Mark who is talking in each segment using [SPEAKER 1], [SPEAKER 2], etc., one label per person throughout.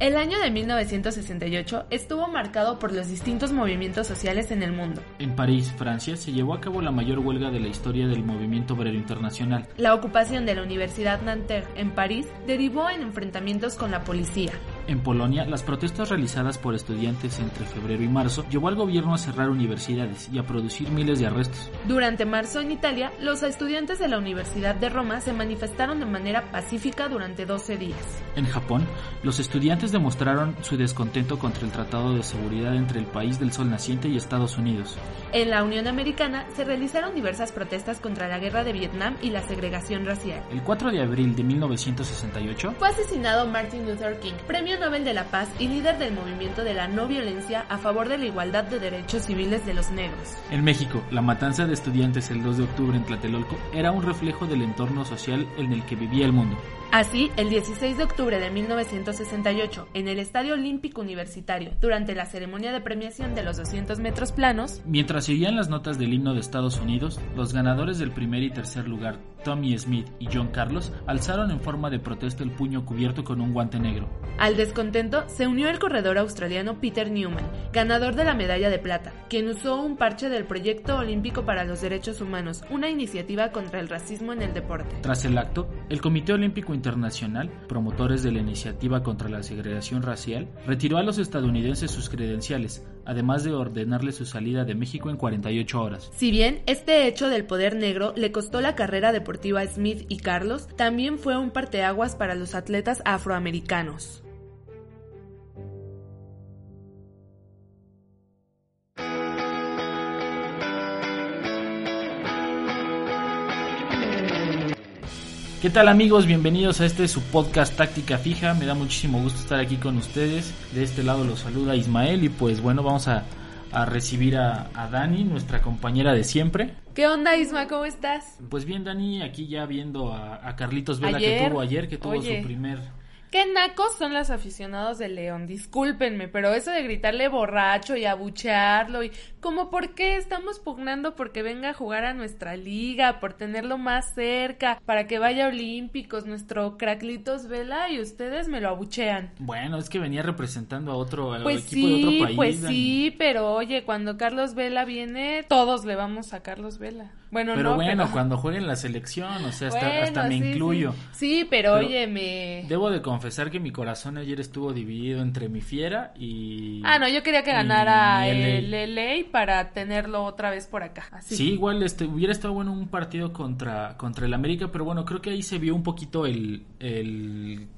[SPEAKER 1] El año de 1968 estuvo marcado por los distintos movimientos sociales en el mundo.
[SPEAKER 2] En París, Francia, se llevó a cabo la mayor huelga de la historia del movimiento obrero internacional.
[SPEAKER 1] La ocupación de la Universidad Nanterre en París derivó en enfrentamientos con la policía.
[SPEAKER 2] En Polonia, las protestas realizadas por estudiantes entre febrero y marzo llevó al gobierno a cerrar universidades y a producir miles de arrestos.
[SPEAKER 1] Durante marzo en Italia, los estudiantes de la Universidad de Roma se manifestaron de manera pacífica durante 12 días.
[SPEAKER 2] En Japón, los estudiantes demostraron su descontento contra el Tratado de Seguridad entre el país del Sol Naciente y Estados Unidos.
[SPEAKER 1] En la Unión Americana se realizaron diversas protestas contra la guerra de Vietnam y la segregación racial.
[SPEAKER 2] El 4 de abril de 1968
[SPEAKER 1] fue asesinado Martin Luther King, premio Nobel de la Paz y líder del movimiento de la no violencia a favor de la igualdad de derechos civiles de los negros.
[SPEAKER 2] En México, la matanza de estudiantes el 2 de octubre en Tlatelolco era un reflejo del entorno social en el que vivía el mundo.
[SPEAKER 1] Así, el 16 de octubre de 1968, en el Estadio Olímpico Universitario, durante la ceremonia de premiación de los 200 metros planos,
[SPEAKER 2] mientras se oían las notas del himno de Estados Unidos, los ganadores del primer y tercer lugar, Tommy Smith y John Carlos, alzaron en forma de protesta el puño cubierto con un guante negro.
[SPEAKER 1] Al descontento se unió el corredor australiano Peter Newman, ganador de la medalla de plata, quien usó un parche del Proyecto Olímpico para los Derechos Humanos, una iniciativa contra el racismo en el deporte.
[SPEAKER 2] Tras el acto, el Comité Olímpico Internacional, promotores de la iniciativa contra la segregación racial, retiró a los estadounidenses sus credenciales, además de ordenarle su salida de México en 48 horas.
[SPEAKER 1] Si bien este hecho del poder negro le costó la carrera deportiva a Smith y Carlos, también fue un parteaguas para los atletas afroamericanos.
[SPEAKER 2] ¿Qué tal amigos? Bienvenidos a este su podcast Táctica Fija. Me da muchísimo gusto estar aquí con ustedes. De este lado los saluda Ismael y pues bueno, vamos a, a recibir a, a, Dani, nuestra compañera de siempre.
[SPEAKER 1] ¿Qué onda Isma? ¿Cómo estás?
[SPEAKER 2] Pues bien Dani, aquí ya viendo a, a Carlitos Vela que tuvo ayer, que tuvo
[SPEAKER 1] Oye.
[SPEAKER 2] su primer
[SPEAKER 1] Qué nacos son los aficionados de León, discúlpenme, pero eso de gritarle borracho y abuchearlo y como por qué estamos pugnando porque venga a jugar a nuestra liga, por tenerlo más cerca, para que vaya a Olímpicos, nuestro Craclitos Vela y ustedes me lo abuchean.
[SPEAKER 2] Bueno, es que venía representando a otro
[SPEAKER 1] Pues
[SPEAKER 2] equipo
[SPEAKER 1] sí,
[SPEAKER 2] de otro país.
[SPEAKER 1] pues sí, pero oye, cuando Carlos Vela viene, todos le vamos a Carlos Vela. Bueno,
[SPEAKER 2] Pero
[SPEAKER 1] no,
[SPEAKER 2] bueno,
[SPEAKER 1] pero...
[SPEAKER 2] cuando jueguen la selección, o sea, hasta,
[SPEAKER 1] Bueno,
[SPEAKER 2] hasta me
[SPEAKER 1] sí,
[SPEAKER 2] incluyo.
[SPEAKER 1] Sí, Sí, pero,
[SPEAKER 2] Pero
[SPEAKER 1] oye, me...
[SPEAKER 2] Debo de confesar que mi corazón ayer estuvo dividido entre mi fiera y...
[SPEAKER 1] Ah, no, yo quería que ganara el
[SPEAKER 2] LA.
[SPEAKER 1] LA para tenerlo otra vez por acá. Así.
[SPEAKER 2] Sí, igual este, hubiera estado bueno un partido contra, contra el América, pero bueno, creo que ahí se vio un poquito el, el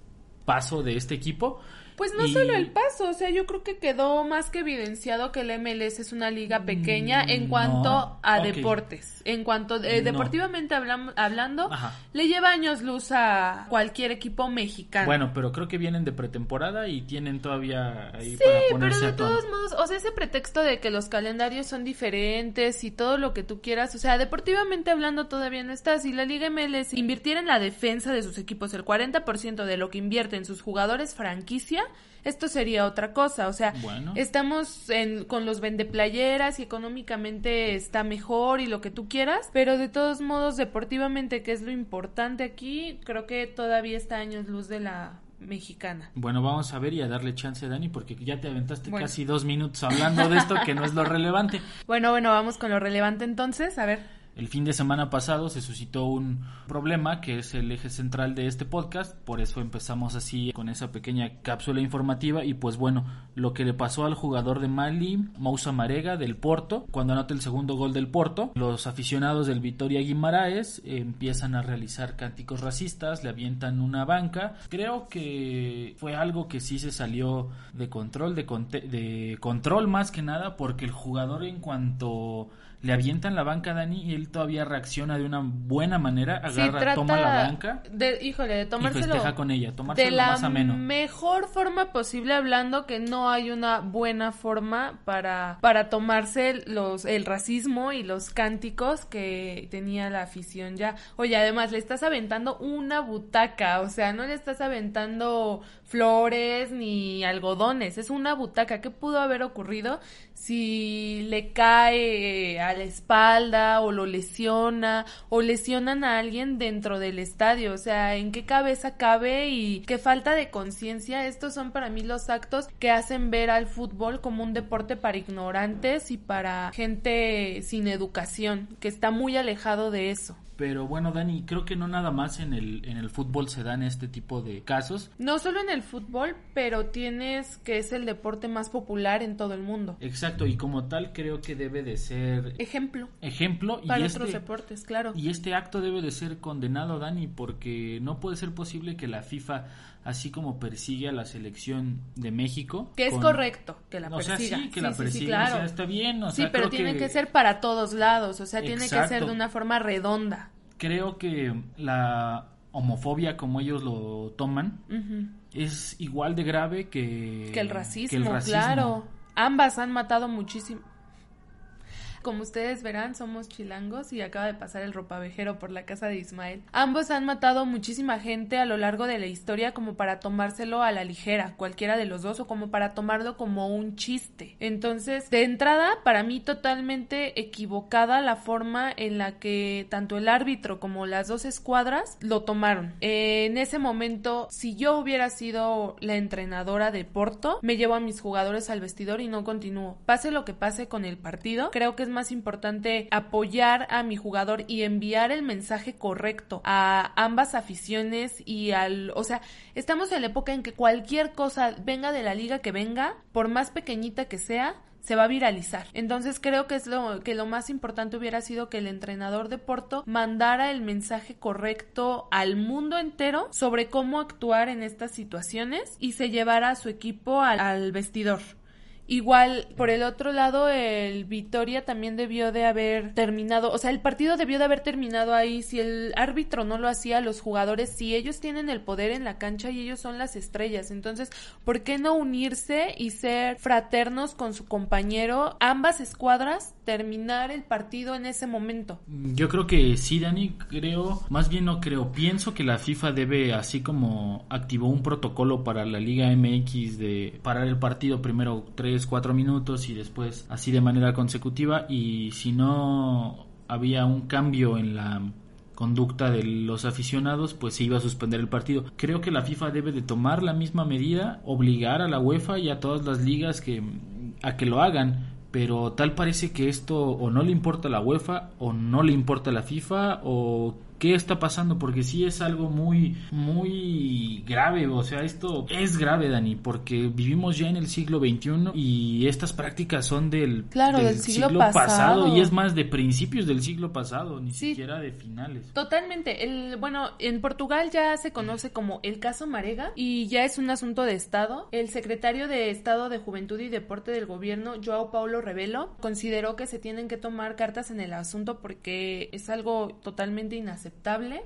[SPEAKER 2] paso de este equipo.
[SPEAKER 1] Pues no
[SPEAKER 2] Y-
[SPEAKER 1] solo el paso, o sea, yo creo que quedó más que evidenciado que el MLS es una liga pequeña en
[SPEAKER 2] Mm,
[SPEAKER 1] cuanto a deportes. En cuanto eh,
[SPEAKER 2] No.
[SPEAKER 1] deportivamente hablam- hablando,
[SPEAKER 2] Ajá.
[SPEAKER 1] le lleva años luz a cualquier equipo mexicano.
[SPEAKER 2] Bueno, pero creo que vienen de pretemporada y tienen todavía ahí
[SPEAKER 1] Sí,
[SPEAKER 2] para
[SPEAKER 1] pero
[SPEAKER 2] ponerse
[SPEAKER 1] de
[SPEAKER 2] a tono.
[SPEAKER 1] todos modos, o sea, ese pretexto de que los calendarios son diferentes y todo lo que tú quieras, o sea, deportivamente hablando todavía no está. Si la Liga MLS invirtiera en la defensa de sus equipos el 40% de lo que invierte en sus jugadores franquicia, esto sería otra cosa. O sea,
[SPEAKER 2] Bueno.
[SPEAKER 1] estamos en, con los vendeplayeras y económicamente está mejor y lo que tú quieras, pero de todos modos, deportivamente, que es lo importante aquí, creo que todavía está años luz de la mexicana.
[SPEAKER 2] Bueno, vamos a ver y a darle chance a Dani porque ya te aventaste
[SPEAKER 1] Bueno.
[SPEAKER 2] casi dos minutos hablando de esto que no es lo relevante.
[SPEAKER 1] Bueno, bueno, vamos con lo relevante entonces. A ver.
[SPEAKER 2] El fin de semana pasado se suscitó un problema que es el eje central de este podcast, por eso empezamos así con esa pequeña cápsula informativa y pues bueno, lo que le pasó al jugador de Mali, Moussa Marega del Porto, cuando anota el segundo gol del Porto, los aficionados del Vitoria Guimaraes empiezan a realizar cánticos racistas, le avientan una banca, creo que fue algo que sí se salió de control, de, de control más que nada, porque el jugador en cuanto le avientan la banca a Dani y él todavía reacciona de una buena manera, agarra, toma la banca.
[SPEAKER 1] De, híjole, de tomárselo.
[SPEAKER 2] Y festeja con ella, tomárselo
[SPEAKER 1] de la
[SPEAKER 2] más ameno.
[SPEAKER 1] mejor forma posible, hablando que no hay una buena forma para, para tomarse los, el racismo y los cánticos que tenía la afición ya. Oye, además le estás aventando una butaca, o sea, no le estás aventando flores ni algodones, es una butaca. ¿Qué pudo haber ocurrido si le cae a la espalda o lo lesiona o lesionan a alguien dentro del estadio? O sea, ¿en qué cabeza cabe y qué falta de conciencia? Estos son para mí los actos que hacen ver al fútbol como un deporte para ignorantes y para gente sin educación, que está muy alejado de eso.
[SPEAKER 2] Pero bueno, Dani, creo que no nada más en el, en el fútbol se dan este tipo de casos.
[SPEAKER 1] No solo en el fútbol, pero tienes que es el deporte más popular en todo el mundo.
[SPEAKER 2] Exacto, y como tal creo que debe de ser...
[SPEAKER 1] Ejemplo.
[SPEAKER 2] Ejemplo.
[SPEAKER 1] Para
[SPEAKER 2] y
[SPEAKER 1] otros
[SPEAKER 2] este,
[SPEAKER 1] deportes, claro.
[SPEAKER 2] Y este acto debe de ser condenado, Dani, porque no puede ser posible que la FIFA así como persigue a la selección de México.
[SPEAKER 1] Que es correcto que la persiga.
[SPEAKER 2] O sea, sí, que la persiga, o sea, está bien. O
[SPEAKER 1] sí,
[SPEAKER 2] sea,
[SPEAKER 1] pero tiene
[SPEAKER 2] que...
[SPEAKER 1] que... ser para todos lados, o sea, tiene que ser
[SPEAKER 2] Exacto.
[SPEAKER 1] de una forma redonda.
[SPEAKER 2] Creo que la homofobia, como ellos lo toman, es igual de grave que,
[SPEAKER 1] Que el racismo,
[SPEAKER 2] que el racismo.
[SPEAKER 1] claro. Ambas han matado muchísimo. Como ustedes verán, somos chilangos y acaba de pasar el ropavejero por la casa de Ismael. Ambos han matado muchísima gente a lo largo de la historia como para tomárselo a la ligera, cualquiera de los dos, o como para tomarlo como un chiste. Entonces, de entrada, para mí totalmente equivocada la forma en la que tanto el árbitro como las dos escuadras lo tomaron. En ese momento, si yo hubiera sido la entrenadora de Porto, me llevo a mis jugadores al vestidor y no continúo. Pase lo que pase con el partido, creo que es más importante apoyar a mi jugador y enviar el mensaje correcto a ambas aficiones y al, o sea, estamos en la época en que cualquier cosa venga de la liga que venga, por más pequeñita que sea, se va a viralizar. Entonces creo que es lo que lo más importante hubiera sido que el entrenador de Porto mandara el mensaje correcto al mundo entero sobre cómo actuar en estas situaciones y se llevara a su equipo al, al vestidor. Igual, por el otro lado, el Vitoria también debió de haber terminado, o sea, el partido debió de haber terminado ahí. Si el árbitro no lo hacía, los jugadores, si ellos tienen el poder en la cancha y ellos son las estrellas, entonces, ¿por qué no unirse y ser fraternos con su compañero? Ambas escuadras terminar el partido en ese momento.
[SPEAKER 2] Yo creo que sí, Dani, creo, más bien no creo, pienso que la FIFA debe, así como activó un protocolo para la Liga MX de parar el partido primero 3, 4 minutos y después así de manera consecutiva y si no había un cambio en la conducta de los aficionados, pues se iba a suspender el partido. Creo que la FIFA debe de tomar la misma medida, obligar a la UEFA y a todas las ligas que a que lo hagan, pero tal parece que esto o no le importa a la UEFA o no le importa a la FIFA o qué está pasando porque sí es algo muy muy grave o sea esto es grave Dani porque vivimos ya en el siglo XXI y estas prácticas son del,
[SPEAKER 1] Claro, del siglo pasado.
[SPEAKER 2] y es más de principios del siglo pasado ni
[SPEAKER 1] Sí.
[SPEAKER 2] siquiera de finales
[SPEAKER 1] Totalmente. El, bueno, en Portugal ya se conoce como el caso Marega y ya es un asunto de Estado. El secretario de Estado de Juventud y Deporte del gobierno, Joao Paulo Rebelo, consideró que se tienen que tomar cartas en el asunto porque es algo totalmente inaceptable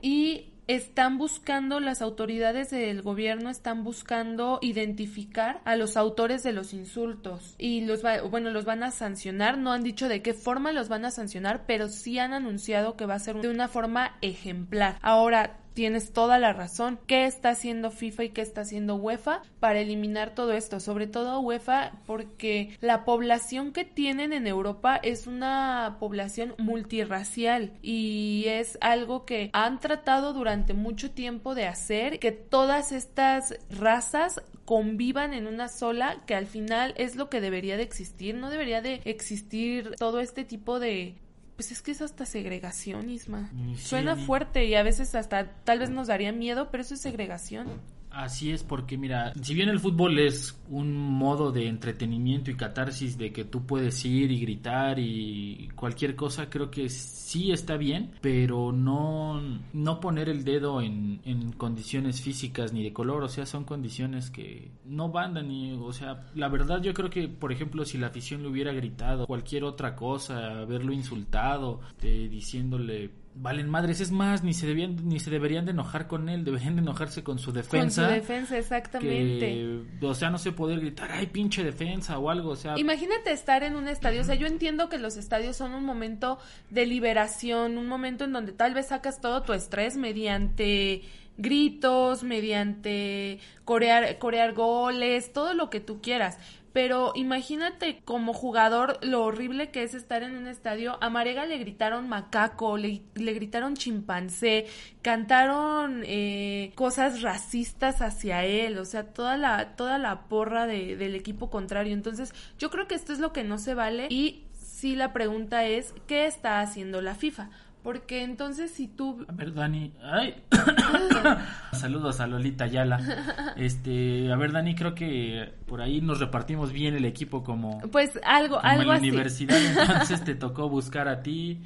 [SPEAKER 1] y están buscando, las autoridades del gobierno están buscando identificar a los autores de los insultos y los va- bueno, los van a sancionar, no han dicho de qué forma los van a sancionar, pero sí han anunciado que va a ser de una forma ejemplar. Ahora, tienes toda la razón. ¿Qué está haciendo FIFA y qué está haciendo UEFA para eliminar todo esto? Sobre todo UEFA porque la población que tienen en Europa es una población multirracial y es algo que han tratado durante mucho tiempo de hacer, que todas estas razas convivan en una sola, que al final es lo que debería de existir, no debería de existir todo este tipo de pues es que es hasta segregación, Isma.
[SPEAKER 2] Mm, sí,
[SPEAKER 1] Suena fuerte y a veces hasta tal vez nos daría miedo, pero eso es segregación.
[SPEAKER 2] Así es, porque mira, si bien el fútbol es un modo de entretenimiento y catarsis de que tú puedes ir y gritar y cualquier cosa, creo que sí está bien, pero no, no poner el dedo en, en condiciones físicas ni de color, o sea, son condiciones que no van ni, o sea, la verdad yo creo que, por ejemplo, si la afición le hubiera gritado cualquier otra cosa, haberlo insultado, eh, diciéndole valen madres, es más, ni se debían, ni se deberían de enojar con él, deberían de enojarse con su defensa.
[SPEAKER 1] Con su defensa, exactamente.
[SPEAKER 2] o sea, no se poder gritar, ay, pinche defensa o algo, o sea.
[SPEAKER 1] Imagínate estar en un estadio, o sea, yo entiendo que los estadios son un momento de liberación, un momento en donde tal vez sacas todo tu estrés mediante gritos, mediante corear, corear goles, todo lo que tú quieras pero imagínate como jugador lo horrible que es estar en un estadio. A Marega le gritaron macaco, le, gritaron chimpancé, cantaron eh, cosas racistas hacia él, o sea, toda la, toda la porra de, del equipo contrario. Entonces, yo creo que esto es lo que no se vale y sí la pregunta es, ¿qué está haciendo la FIFA? Porque entonces si tú...
[SPEAKER 2] A ver, Dani. Ay. Saludos a Lolita Yala. Este, a ver, Dani, creo que por ahí nos repartimos bien el equipo como...
[SPEAKER 1] Pues algo,
[SPEAKER 2] como
[SPEAKER 1] algo
[SPEAKER 2] en la universidad. Entonces te tocó buscar a ti.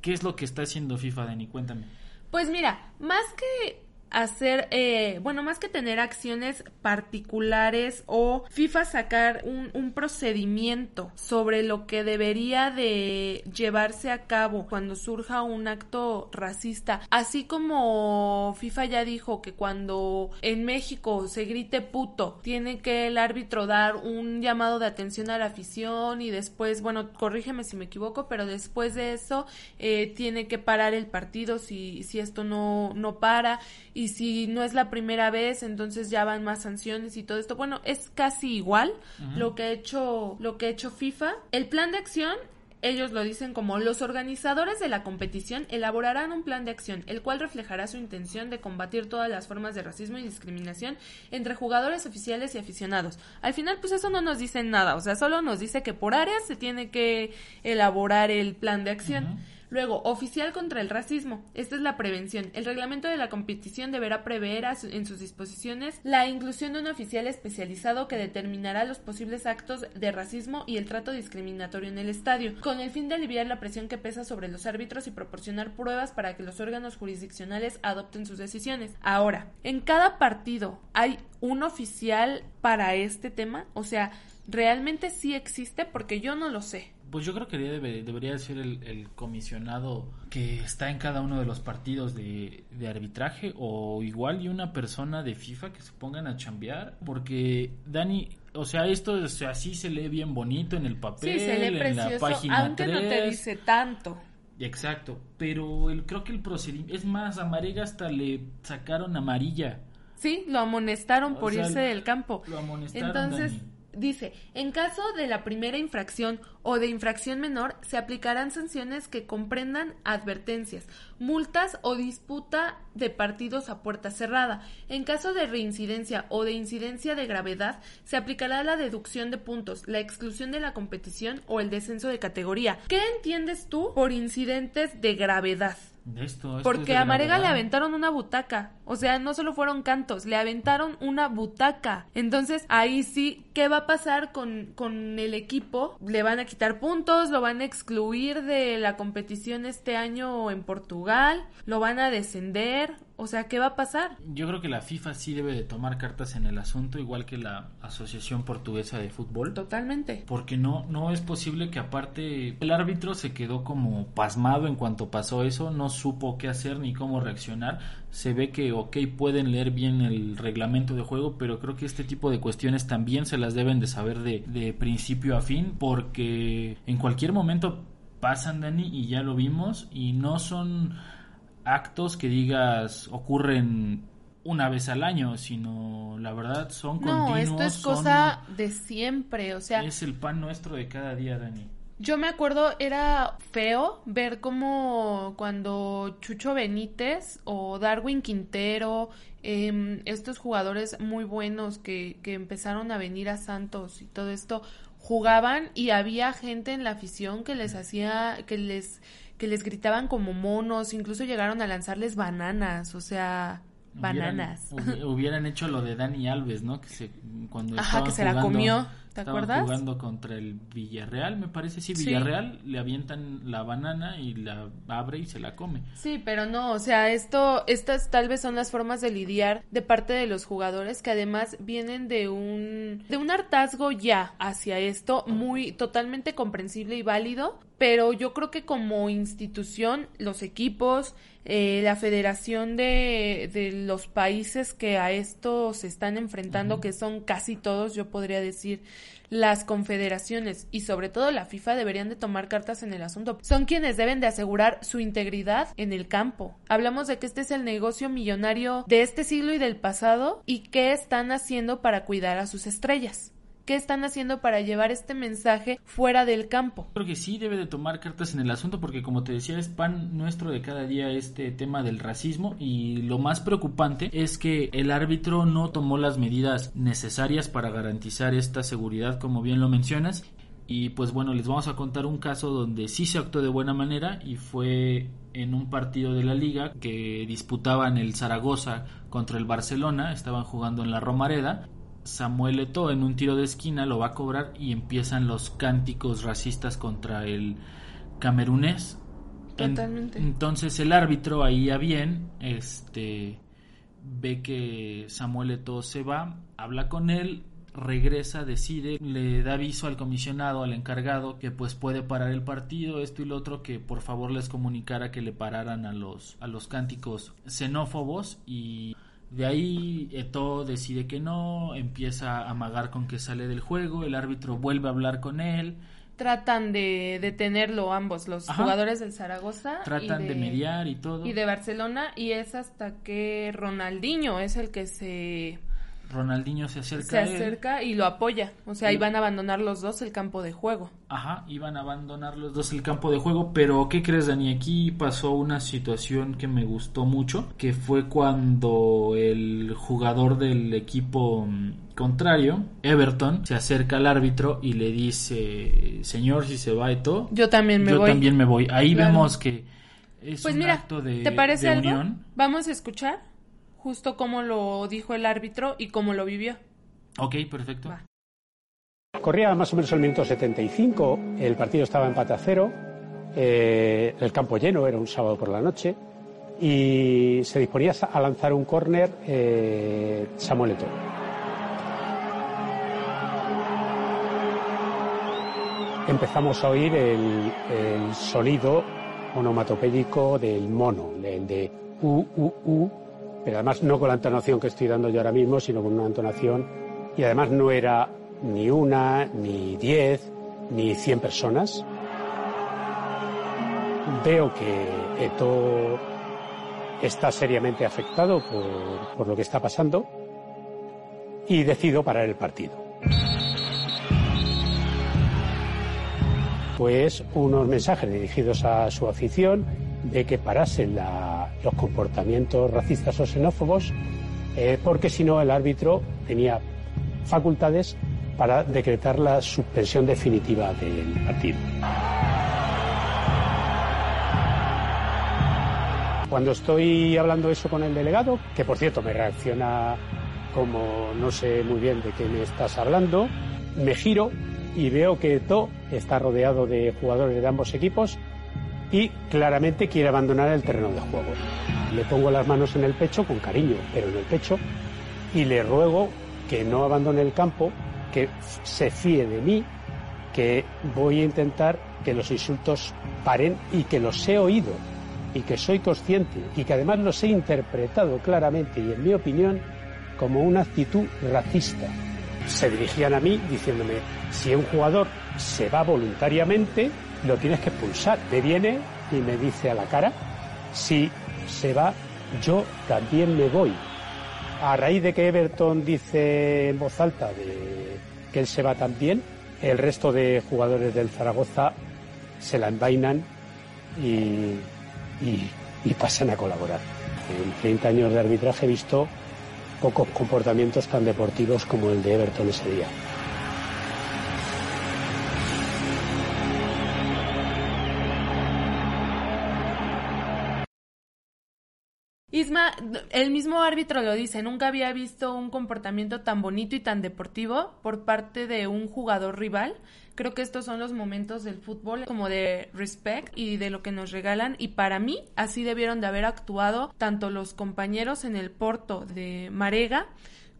[SPEAKER 2] ¿Qué es lo que está haciendo FIFA, Dani? Cuéntame.
[SPEAKER 1] Pues mira, más que hacer, eh, bueno, más que tener acciones particulares o FIFA sacar un, un, procedimiento sobre lo que debería de llevarse a cabo cuando surja un acto racista, así como FIFA ya dijo que cuando en México se grite puto, tiene que el árbitro dar un llamado de atención a la afición y después, bueno, corrígeme si me equivoco, pero después de eso eh, tiene que parar el partido si, si esto no, no para y si no es la primera vez, entonces ya van más sanciones y todo esto. Bueno, es casi igual lo que ha hecho lo que ha hecho FIFA. El plan de acción ellos lo dicen como los organizadores de la competición elaborarán un plan de acción, el cual reflejará su intención de combatir todas las formas de racismo y discriminación entre jugadores oficiales y aficionados. Al final, pues eso no nos dice nada, o sea, solo nos dice que por áreas se tiene que elaborar el plan de acción. Luego, oficial contra el racismo. Esta es la prevención. El reglamento de la competición deberá prever en sus disposiciones la inclusión de un oficial especializado que determinará los posibles actos de racismo y el trato discriminatorio en el estadio, con el fin de aliviar la presión que pesa sobre los árbitros y proporcionar pruebas para que los órganos jurisdiccionales adopten sus decisiones. Ahora, en cada partido hay un oficial para este tema, o sea, realmente sí existe porque yo no lo sé.
[SPEAKER 2] Pues yo creo que debería ser el, comisionado que está en cada uno de los partidos de, arbitraje o igual y una persona de FIFA que se pongan a chambear porque Dani o sea, esto así se lee bien bonito en el papel, en la página
[SPEAKER 1] aunque no te dice tanto.
[SPEAKER 2] Exacto, pero el, creo que el procedimiento, es más, a Marega hasta le sacaron amarilla.
[SPEAKER 1] Sí, lo amonestaron por irse del campo. Lo amonestaron. Entonces, Dice, en caso de la primera infracción o de infracción menor, se aplicarán sanciones que comprendan advertencias, multas o disputa de partidos a puerta cerrada. En caso de reincidencia o de incidencia de gravedad, se aplicará la deducción de puntos, la exclusión de la competición o el descenso de categoría. ¿Qué entiendes tú por incidentes de gravedad? Porque a Marega le aventaron una butaca. O sea, no solo fueron cantos, le aventaron una butaca. Entonces, ahí sí, ¿qué va a pasar con, con el equipo? Le van a quitar puntos, lo van a excluir de la competición este año en Portugal, lo van a descender. O sea, ¿qué va a pasar?
[SPEAKER 2] Yo creo que la FIFA sí debe de tomar cartas en el asunto, igual que la Asociación Portuguesa de Fútbol.
[SPEAKER 1] Totalmente.
[SPEAKER 2] Porque no, no es posible que aparte el árbitro se quedó como pasmado en cuanto pasó eso, no supo qué hacer ni cómo reaccionar. Se ve que, ok, pueden leer bien el reglamento de juego, pero creo que este tipo de cuestiones también se las deben de saber de, de principio a fin, porque en cualquier momento pasan, Dani, y ya lo vimos, y no son actos que digas ocurren una vez al año, sino la verdad son continuos. No,
[SPEAKER 1] esto es cosa de siempre, o sea...
[SPEAKER 2] Es el pan nuestro de cada día, Dani.
[SPEAKER 1] Yo me acuerdo, era feo ver cómo cuando Chucho Benítez o Darwin Quintero, em, estos jugadores muy buenos que, que empezaron a venir a Santos y todo esto, jugaban y había gente en la afición que les hacía, que les que les gritaban como monos, incluso llegaron a lanzarles bananas, o sea, Bananas.
[SPEAKER 2] Hubieran, hubieran hecho lo de Dani Alves, ¿no? Que se, cuando
[SPEAKER 1] Ajá, que se la comió. ¿Te acuerdas?
[SPEAKER 2] jugando contra el Villarreal, me parece, sí,
[SPEAKER 1] Sí.
[SPEAKER 2] Villarreal, le avientan la banana y la abre y se la come.
[SPEAKER 1] Sí, pero no, o sea, esto, estas tal vez son las formas de lidiar de parte de los jugadores que además vienen de un, de un hartazgo ya hacia esto, muy totalmente comprensible y válido, pero yo creo que como institución, los equipos, eh, la federación de, de los países que a esto se están enfrentando, que son casi todos, yo podría decir, las confederaciones y sobre todo la FIFA deberían de tomar cartas en el asunto. Son quienes deben de asegurar su integridad en el campo. Hablamos de que este es el negocio millonario de este siglo y del pasado y qué están haciendo para cuidar a sus estrellas. ¿Qué están haciendo para llevar este mensaje fuera del campo?
[SPEAKER 2] Creo que sí debe de tomar cartas en el asunto porque como te decía es pan nuestro de cada día este tema del racismo y lo más preocupante es que el árbitro no tomó las medidas necesarias para garantizar esta seguridad como bien lo mencionas. Y pues bueno les vamos a contar un caso donde sí se actuó de buena manera y fue en un partido de la liga que disputaban el Zaragoza contra el Barcelona. Estaban jugando en la Romareda Samuel Eto'o en un tiro de esquina lo va a cobrar y empiezan los cánticos racistas contra el camerunés. En-
[SPEAKER 1] Totalmente.
[SPEAKER 2] entonces el árbitro ahí a bien, este ve que Samuel Eto'o se va, habla con él, regresa, decide, le da aviso al comisionado, al encargado, que pues puede parar el partido, esto y lo otro, que por favor les comunicara que le pararan a los, a los cánticos xenófobos y de ahí Eto decide que no, empieza a amagar con que sale del juego, el árbitro vuelve a hablar con él,
[SPEAKER 1] Tratan de detenerlo ambos, los
[SPEAKER 2] Ajá.
[SPEAKER 1] jugadores del Zaragoza
[SPEAKER 2] tratan de, mediar y todo.
[SPEAKER 1] y de Barcelona y es hasta que Ronaldinho es el que se,
[SPEAKER 2] Ronaldinho se acerca
[SPEAKER 1] se
[SPEAKER 2] a él.
[SPEAKER 1] acerca y lo apoya. O sea,
[SPEAKER 2] Y-
[SPEAKER 1] iban a abandonar los dos el campo de juego.
[SPEAKER 2] Ajá, iban a abandonar los dos el campo de juego, pero ¿qué crees, Dani? Aquí pasó una situación que me gustó mucho, que fue cuando el jugador del equipo mm, contrario, Everton, se acerca al árbitro y le dice, señor, si se va Eto,
[SPEAKER 1] Yo también me
[SPEAKER 2] yo
[SPEAKER 1] voy.
[SPEAKER 2] también me voy. Ahí
[SPEAKER 1] Claro.
[SPEAKER 2] vemos que es
[SPEAKER 1] Pues
[SPEAKER 2] un
[SPEAKER 1] mira,
[SPEAKER 2] acto de,
[SPEAKER 1] ¿te parece
[SPEAKER 2] de
[SPEAKER 1] algo?
[SPEAKER 2] unión.
[SPEAKER 1] Vamos a escuchar justo cómo lo dijo el árbitro y cómo lo vivió.
[SPEAKER 2] Ok, perfecto.
[SPEAKER 1] Va.
[SPEAKER 3] Corría más o menos el minuto 75, el partido estaba empate a cero, eh, el campo lleno, era un sábado por la noche, y se disponía a lanzar un córner eh, Samuel Eto'o. Empezamos a oír el, el sonido onomatopédico del mono, del de u, u, u, pero además no con la entonación que estoy dando yo ahora mismo, sino con una entonación, y además no era ni una, ni diez, ni cien personas. Veo que Eto está seriamente afectado por, por lo que está pasando y decido parar el partido. Pues unos mensajes dirigidos a su afición de que parasen los comportamientos racistas o xenófobos, eh, porque si no el árbitro tenía facultades para decretar la suspensión definitiva del partido. Cuando estoy hablando eso con el delegado, que por cierto me reacciona como no sé muy bien de qué me estás hablando, me giro y veo que To está rodeado de jugadores de ambos equipos y claramente quiere abandonar el terreno de juego. Le pongo las manos en el pecho con cariño, pero en el pecho, y le ruego que no abandone el campo, que se fíe de mí, que voy a intentar que los insultos paren y que los he oído y que soy consciente y que además los he interpretado claramente y en mi opinión como una actitud racista. Se dirigían a mí diciéndome, si un jugador se va voluntariamente, lo tienes que expulsar. Me viene y me dice a la cara, si se va, yo también me voy. A raíz de que Everton dice en voz alta de que él se va también, el resto de jugadores del Zaragoza se la envainan y, y- pasan a colaborar. En 30 años de arbitraje he visto pocos comportamientos tan deportivos como el de Everton ese día.
[SPEAKER 1] El mismo árbitro lo dice, nunca había visto un comportamiento tan bonito y tan deportivo por parte de un jugador rival. Creo que estos son los momentos del fútbol como de respect y de lo que nos regalan y para mí así debieron de haber actuado tanto los compañeros en el Porto de Marega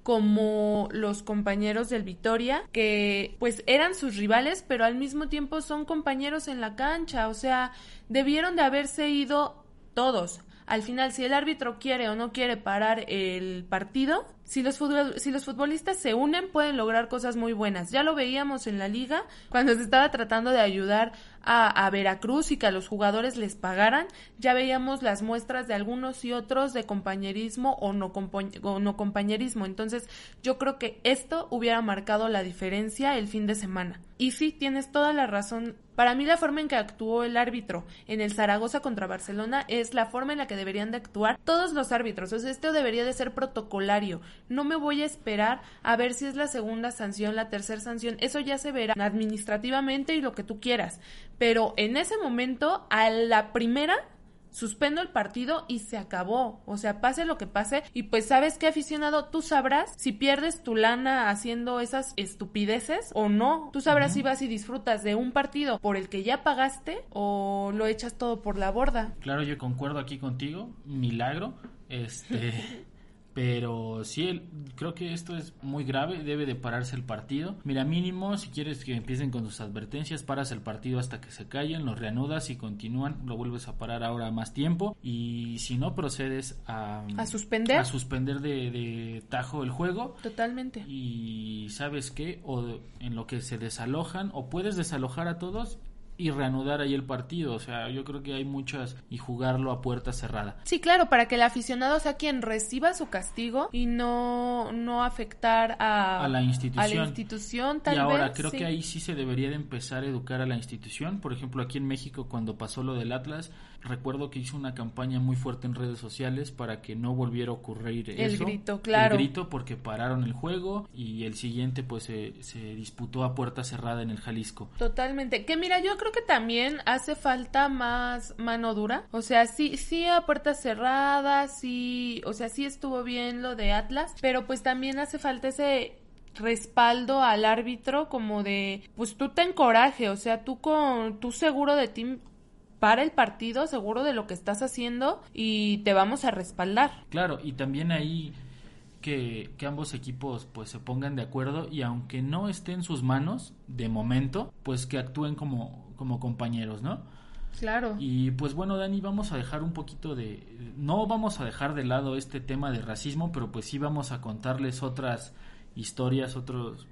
[SPEAKER 1] como los compañeros del Vitoria, que pues eran sus rivales, pero al mismo tiempo son compañeros en la cancha, o sea, debieron de haberse ido todos. Al final, si el árbitro quiere o no quiere parar el partido, si los, si los futbolistas se unen, pueden lograr cosas muy buenas. Ya lo veíamos en la liga, cuando se estaba tratando de ayudar a, Veracruz y que a los jugadores les pagaran, ya veíamos las muestras de algunos y otros de compañerismo o no, o no compañerismo. Entonces, yo creo que esto hubiera marcado la diferencia el fin de semana. Y sí, tienes toda la razón. Para mí la forma en que actuó el árbitro en el Zaragoza contra Barcelona es la forma en la que deberían de actuar todos los árbitros. O sea, esto debería de ser protocolario. No me voy a esperar a ver si es la segunda sanción, la tercera sanción. Eso ya se verá administrativamente y lo que tú quieras. Pero en ese momento, a la primera, suspendo el partido y se acabó. O sea, pase lo que pase. Y pues, ¿sabes qué, aficionado? Tú sabrás si pierdes tu lana haciendo esas estupideces o no. Tú sabrás si vas y disfrutas de un partido por el que ya pagaste o lo echas todo por la borda.
[SPEAKER 2] Claro, yo concuerdo aquí contigo. Milagro. Este. Pero sí, creo que esto es muy grave, debe de pararse el partido. Mira, mínimo, si quieres que empiecen con sus advertencias, paras el partido hasta que se callen, lo reanudas y continúan, lo vuelves a parar ahora más tiempo. Y si no, procedes a,
[SPEAKER 1] a suspender,
[SPEAKER 2] a suspender de, de tajo el juego.
[SPEAKER 1] Totalmente.
[SPEAKER 2] Y sabes qué, o en lo que se desalojan, o puedes desalojar a todos y reanudar ahí el partido. O sea, yo creo que hay muchas y jugarlo a puerta cerrada.
[SPEAKER 1] Sí, claro, para que el aficionado sea quien reciba su castigo y no, no afectar a,
[SPEAKER 2] a la institución.
[SPEAKER 1] A la institución tal
[SPEAKER 2] y ahora
[SPEAKER 1] vez,
[SPEAKER 2] creo que ahí sí se debería de empezar a educar a la institución. Por ejemplo, aquí en México cuando pasó lo del Atlas, recuerdo que hizo una campaña muy fuerte en redes sociales para que no volviera a ocurrir
[SPEAKER 1] el
[SPEAKER 2] eso.
[SPEAKER 1] El grito, claro.
[SPEAKER 2] El grito porque pararon el juego y el siguiente pues se, se disputó a puerta cerrada en el Jalisco.
[SPEAKER 1] Totalmente. Que mira, yo creo que también hace falta más mano dura. O sea, sí, sí a puerta cerrada, sí, o sea, sí estuvo bien lo de Atlas, pero pues también hace falta ese respaldo al árbitro como de pues tú ten coraje, o sea, tú con tú seguro de ti para el partido, seguro de lo que estás haciendo y te vamos a respaldar.
[SPEAKER 2] Claro, y también ahí que, que, ambos equipos pues se pongan de acuerdo y aunque no esté en sus manos de momento, pues que actúen como, como compañeros, ¿no?
[SPEAKER 1] Claro.
[SPEAKER 2] Y pues bueno, Dani, vamos a dejar un poquito de... No vamos a dejar de lado este tema de racismo, pero pues sí vamos a contarles otras historias, otros,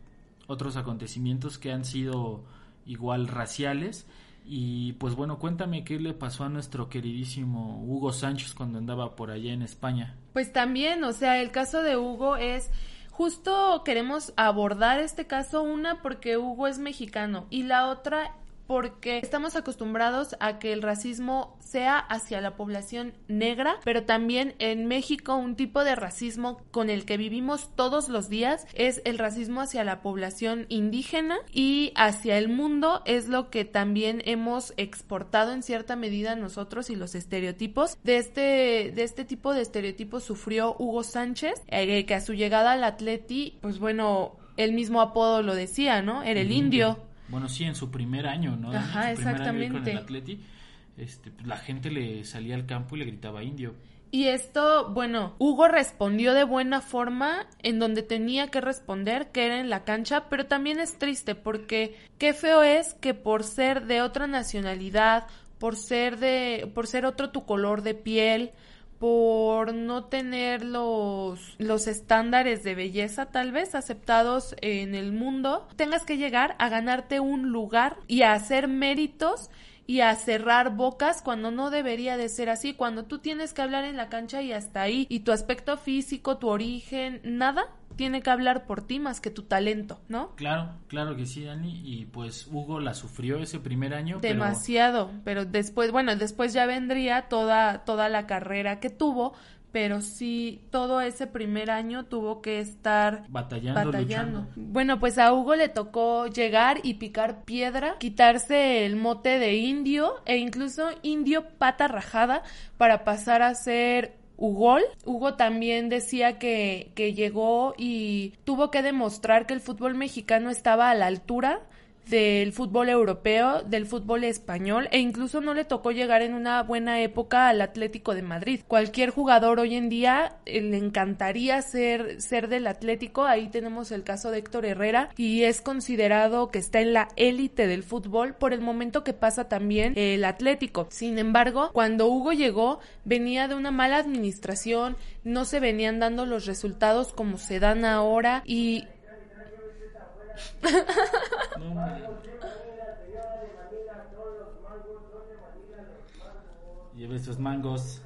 [SPEAKER 2] otros acontecimientos que han sido igual raciales y pues bueno, cuéntame qué le pasó a nuestro queridísimo Hugo Sánchez cuando andaba por allá en España.
[SPEAKER 1] Pues también, o sea, el caso de Hugo es justo queremos abordar este caso una porque Hugo es mexicano y la otra porque estamos acostumbrados a que el racismo sea hacia la población negra, pero también en México un tipo de racismo con el que vivimos todos los días es el racismo hacia la población indígena y hacia el mundo es lo que también hemos exportado en cierta medida nosotros y los estereotipos. De este, de este tipo de estereotipos sufrió Hugo Sánchez, eh, que a su llegada al Atleti, pues bueno, el mismo apodo lo decía, ¿no? Era el, indio
[SPEAKER 2] bueno, sí, en su primer año, ¿no?
[SPEAKER 1] Ajá,
[SPEAKER 2] en su primer
[SPEAKER 1] exactamente.
[SPEAKER 2] Año con el Atleti, este, pues, la gente le salía al campo y le gritaba indio.
[SPEAKER 1] Y esto, bueno, Hugo respondió de buena forma en donde tenía que responder, que era en la cancha, pero también es triste porque qué feo es que por ser de otra nacionalidad, por ser de, por ser otro tu color de piel, por no tener los, los estándares de belleza tal vez aceptados en el mundo, tengas que llegar a ganarte un lugar y a hacer méritos y a cerrar bocas cuando no debería de ser así, cuando tú tienes que hablar en la cancha y hasta ahí, y tu aspecto físico, tu origen, nada tiene que hablar por ti más que tu talento, ¿no?
[SPEAKER 2] Claro, claro que sí, Dani, y pues Hugo la sufrió ese primer año.
[SPEAKER 1] Demasiado, pero, después, bueno, después ya vendría toda, toda la carrera que tuvo, pero sí todo ese primer año tuvo que estar
[SPEAKER 2] batallando,
[SPEAKER 1] batallando. Bueno, pues a Hugo le tocó llegar y picar piedra, quitarse el mote de indio e incluso indio pata rajada para pasar a ser Hugo. Hugo también decía que, que llegó y tuvo que demostrar que el fútbol mexicano estaba a la altura del fútbol europeo, del fútbol español e incluso no le tocó llegar en una buena época al Atlético de Madrid. Cualquier jugador hoy en día eh, le encantaría ser, ser del Atlético, ahí tenemos el caso de Héctor Herrera y es considerado que está en la élite del fútbol por el momento que pasa también el Atlético. Sin embargo, cuando Hugo llegó venía de una mala administración, no se venían dando los resultados como se dan ahora y
[SPEAKER 2] Lleve estos mangos.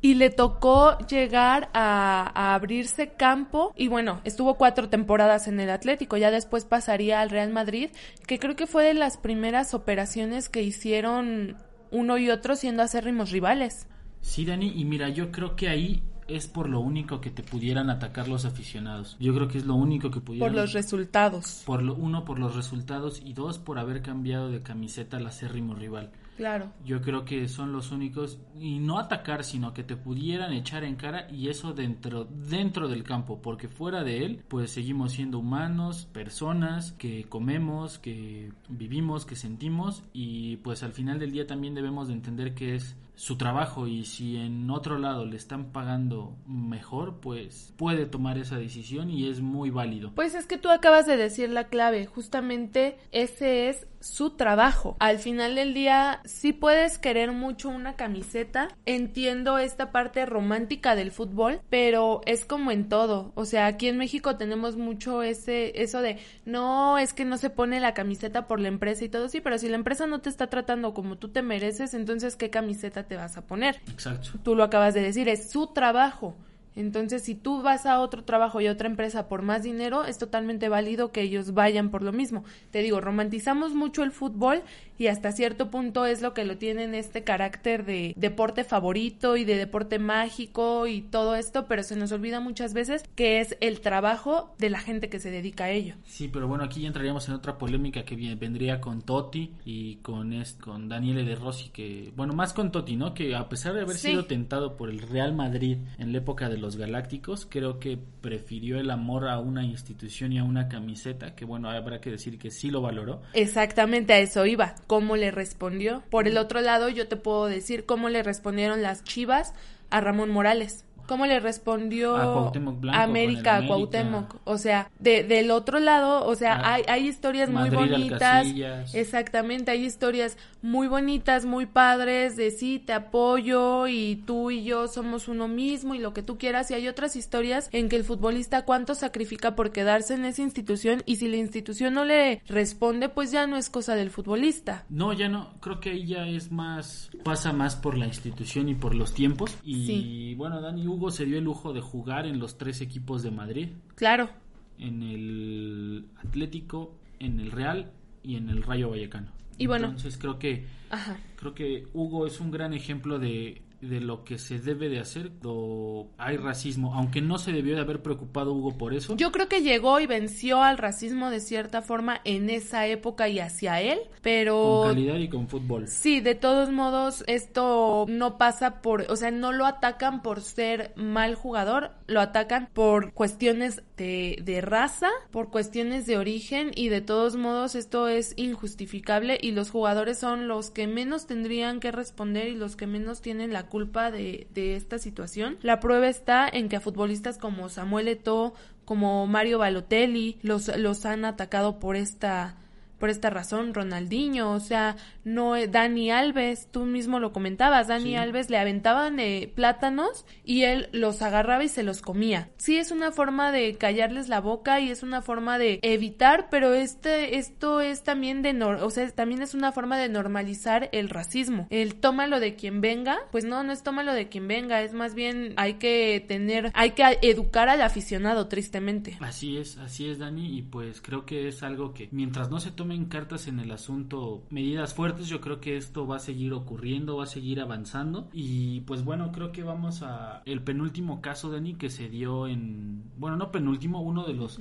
[SPEAKER 1] y le tocó llegar a, a, abrirse campo y bueno, estuvo cuatro temporadas en el Atlético, ya después pasaría al Real Madrid, que creo que fue de las primeras operaciones que hicieron uno y otro siendo acérrimos rivales.
[SPEAKER 2] Sí, Dani, y mira, yo creo que ahí es por lo único que te pudieran atacar los aficionados. Yo creo que es lo único que pudieran.
[SPEAKER 1] Por los resultados.
[SPEAKER 2] Por lo, uno, por los resultados y dos, por haber cambiado de camiseta al acérrimo rival.
[SPEAKER 1] Claro.
[SPEAKER 2] Yo creo que son los únicos y no atacar, sino que te pudieran echar en cara y eso dentro dentro del campo, porque fuera de él, pues seguimos siendo humanos, personas que comemos, que vivimos, que sentimos y pues al final del día también debemos de entender que es su trabajo y si en otro lado le están pagando mejor, pues puede tomar esa decisión y es muy válido.
[SPEAKER 1] Pues es que tú acabas de decir la clave, justamente ese es su trabajo. Al final del día, sí puedes querer mucho una camiseta, entiendo esta parte romántica del fútbol, pero es como en todo, o sea, aquí en México tenemos mucho ese eso de no, es que no se pone la camiseta por la empresa y todo, sí, pero si la empresa no te está tratando como tú te mereces, entonces ¿qué camiseta te vas a poner?
[SPEAKER 2] Exacto.
[SPEAKER 1] Tú lo acabas de decir, es su trabajo. Entonces, si tú vas a otro trabajo y a otra empresa por más dinero, es totalmente válido que ellos vayan por lo mismo. Te digo, romantizamos mucho el fútbol y hasta cierto punto es lo que lo tienen este carácter de deporte favorito y de deporte mágico y todo esto, pero se nos olvida muchas veces que es el trabajo de la gente que se dedica a ello.
[SPEAKER 2] Sí, pero bueno, aquí ya entraríamos en otra polémica que vendría con Totti y con, este, con Daniele De Rossi, que, bueno, más con Totti, ¿no? Que a pesar de haber sí. sido tentado por el Real Madrid en la época de los Galácticos, creo que prefirió el amor a una institución y a una camiseta, que bueno, habrá que decir que sí lo valoró.
[SPEAKER 1] Exactamente a eso iba cómo le respondió. Por el otro lado, yo te puedo decir cómo le respondieron las Chivas a Ramón Morales. ¿Cómo le respondió
[SPEAKER 2] a Blanco,
[SPEAKER 1] América, a Cuauhtémoc? O sea, de, del otro lado, o sea, ah, hay, hay historias
[SPEAKER 2] Madrid
[SPEAKER 1] muy bonitas. Exactamente, hay historias muy bonitas, muy padres, de sí, te apoyo y tú y yo somos uno mismo y lo que tú quieras. Y hay otras historias en que el futbolista cuánto sacrifica por quedarse en esa institución y si la institución no le responde, pues ya no es cosa del futbolista.
[SPEAKER 2] No, ya no, creo que ahí ya es más, pasa más por la institución y por los tiempos. Y
[SPEAKER 1] Sí.
[SPEAKER 2] bueno, Dani Hugo se dio el lujo de jugar en los tres equipos de Madrid,
[SPEAKER 1] Claro,
[SPEAKER 2] en el Atlético, en el Real y en el Rayo Vallecano.
[SPEAKER 1] Y bueno.
[SPEAKER 2] Entonces creo que
[SPEAKER 1] ajá.
[SPEAKER 2] creo que Hugo es un gran ejemplo de, de lo que se debe de hacer cuando hay racismo, aunque no se debió de haber preocupado Hugo por eso.
[SPEAKER 1] Yo creo que llegó y venció al racismo de cierta forma en esa época y hacia él, pero
[SPEAKER 2] con calidad y con fútbol.
[SPEAKER 1] Sí, de todos modos, esto no pasa por, o sea, no lo atacan por ser mal jugador, lo atacan por cuestiones de, de raza, por cuestiones de origen y de todos modos esto es injustificable y los jugadores son los que menos tendrían que responder y los que menos tienen la culpa de, esta situación. La prueba está en que a futbolistas como Samuel Eto'o, como Mario Balotelli, los, los han atacado por esta por esta razón Ronaldinho, o sea, no Dani Alves, tú mismo lo comentabas, Dani
[SPEAKER 2] Sí.
[SPEAKER 1] Alves le aventaban eh, plátanos y él los agarraba y se los comía. Sí es una forma de callarles la boca y es una forma de evitar, pero este esto es también de nor o sea, también es una forma de normalizar el racismo. El tómalo de quien venga, pues no, no es tómalo de quien venga, es más bien hay que tener hay que educar al aficionado tristemente.
[SPEAKER 2] Así es, así es Dani y pues creo que es algo que mientras no se tomen cartas en el asunto, medidas fuertes, yo creo que esto va a seguir ocurriendo, va a seguir avanzando. Y pues bueno, creo que vamos a el penúltimo caso Dani que se dio en, bueno, no penúltimo, uno de los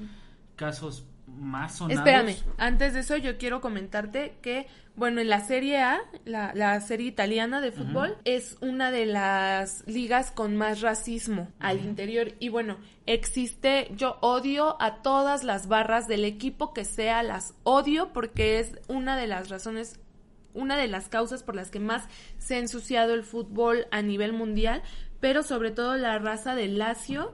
[SPEAKER 2] casos más sonados.
[SPEAKER 1] Espérame, antes de eso yo quiero comentarte que, bueno, en la Serie A, la, la serie italiana de fútbol, es una de las ligas con más racismo al interior. Y bueno, existe, yo odio a todas las barras del equipo que sea, las odio porque es una de las razones una de las causas por las que más se ha ensuciado el fútbol a nivel mundial, pero sobre todo la raza del Lazio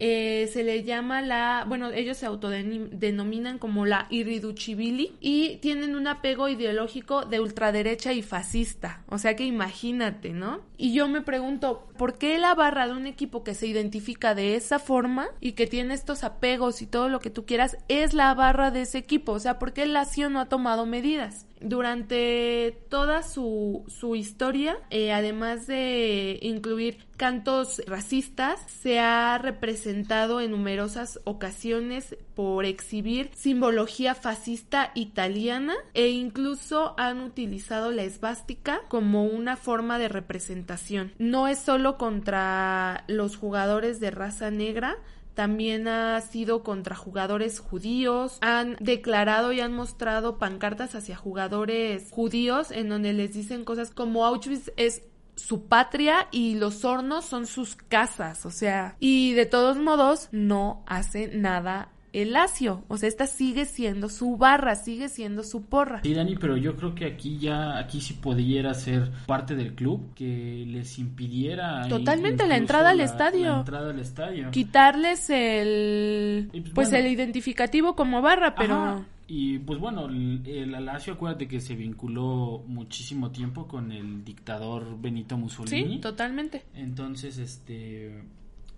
[SPEAKER 1] eh, se le llama la, bueno, ellos se autodenominan como la irriducibili y tienen un apego ideológico de ultraderecha y fascista. O sea que imagínate, ¿no? Y yo me pregunto, ¿por qué la barra de un equipo que se identifica de esa forma y que tiene estos apegos y todo lo que tú quieras es la barra de ese equipo? O sea, ¿por qué el Lazio no ha tomado medidas? durante toda su, su historia, eh, además de incluir cantos racistas, se ha representado en numerosas ocasiones por exhibir simbología fascista italiana e incluso han utilizado la esvástica como una forma de representación. No es solo contra los jugadores de raza negra, también ha sido contra jugadores judíos, han declarado y han mostrado pancartas hacia jugadores judíos en donde les dicen cosas como Auschwitz es su patria y los hornos son sus casas, o sea, y de todos modos no hace nada el Lazio. O sea, esta sigue siendo su barra, sigue siendo su porra.
[SPEAKER 2] Sí, Dani, pero yo creo que aquí ya, aquí sí pudiera ser parte del club que les impidiera.
[SPEAKER 1] Totalmente la entrada al estadio.
[SPEAKER 2] La entrada al estadio.
[SPEAKER 1] Quitarles el. Pues, pues el identificativo como barra, pero.
[SPEAKER 2] Y pues bueno, el, el Lazio, acuérdate que se vinculó muchísimo tiempo con el dictador Benito Mussolini.
[SPEAKER 1] Sí, totalmente.
[SPEAKER 2] Entonces, este